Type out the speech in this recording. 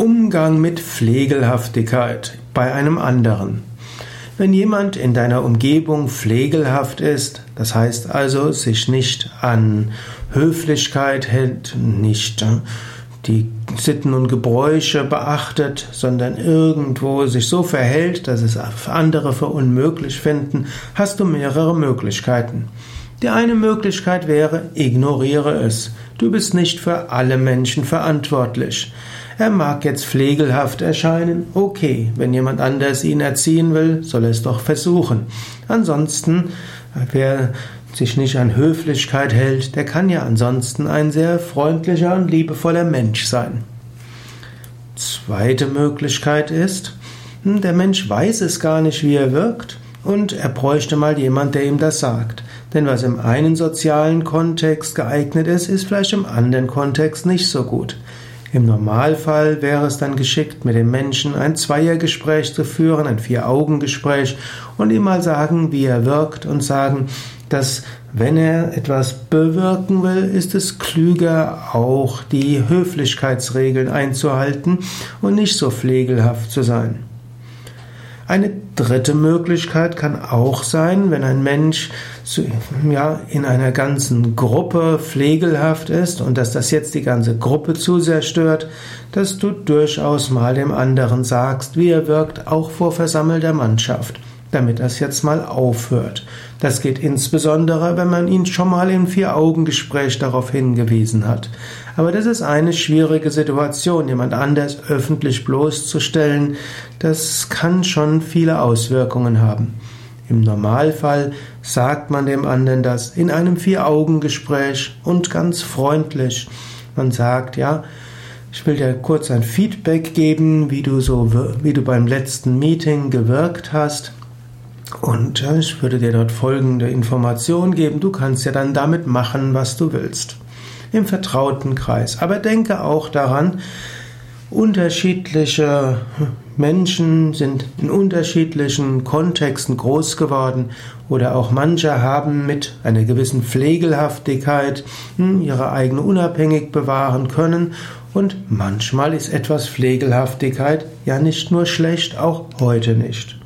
Umgang mit Pflegelhaftigkeit bei einem anderen. Wenn jemand in deiner Umgebung pflegelhaft ist, das heißt also sich nicht an Höflichkeit hält, nicht äh, die Sitten und Gebräuche beachtet, sondern irgendwo sich so verhält, dass es andere für unmöglich finden, hast du mehrere Möglichkeiten. Die eine Möglichkeit wäre, ignoriere es. Du bist nicht für alle Menschen verantwortlich. Er mag jetzt pflegelhaft erscheinen, okay, wenn jemand anders ihn erziehen will, soll er es doch versuchen. Ansonsten, wer sich nicht an Höflichkeit hält, der kann ja ansonsten ein sehr freundlicher und liebevoller Mensch sein. Zweite Möglichkeit ist, hm, der Mensch weiß es gar nicht, wie er wirkt, und er bräuchte mal jemand, der ihm das sagt. Denn was im einen sozialen Kontext geeignet ist, ist vielleicht im anderen Kontext nicht so gut. Im Normalfall wäre es dann geschickt, mit dem Menschen ein Zweiergespräch zu führen, ein Vier-Augen-Gespräch und ihm mal sagen, wie er wirkt und sagen, dass wenn er etwas bewirken will, ist es klüger, auch die Höflichkeitsregeln einzuhalten und nicht so pflegelhaft zu sein. Eine dritte Möglichkeit kann auch sein, wenn ein Mensch ja, in einer ganzen Gruppe pflegelhaft ist und dass das jetzt die ganze Gruppe zu sehr stört, dass du durchaus mal dem anderen sagst, wie er wirkt, auch vor versammelter Mannschaft damit das jetzt mal aufhört. Das geht insbesondere, wenn man ihn schon mal im Vier-Augen-Gespräch darauf hingewiesen hat. Aber das ist eine schwierige Situation, jemand anders öffentlich bloßzustellen. Das kann schon viele Auswirkungen haben. Im Normalfall sagt man dem anderen das in einem Vier-Augen-Gespräch und ganz freundlich. Man sagt, ja, ich will dir kurz ein Feedback geben, wie du so, wie du beim letzten Meeting gewirkt hast. Und ich würde dir dort folgende Information geben. Du kannst ja dann damit machen, was du willst. Im vertrauten Kreis. Aber denke auch daran, unterschiedliche Menschen sind in unterschiedlichen Kontexten groß geworden oder auch manche haben mit einer gewissen Pflegelhaftigkeit hm, ihre eigene Unabhängig bewahren können und manchmal ist etwas Pflegelhaftigkeit ja nicht nur schlecht, auch heute nicht.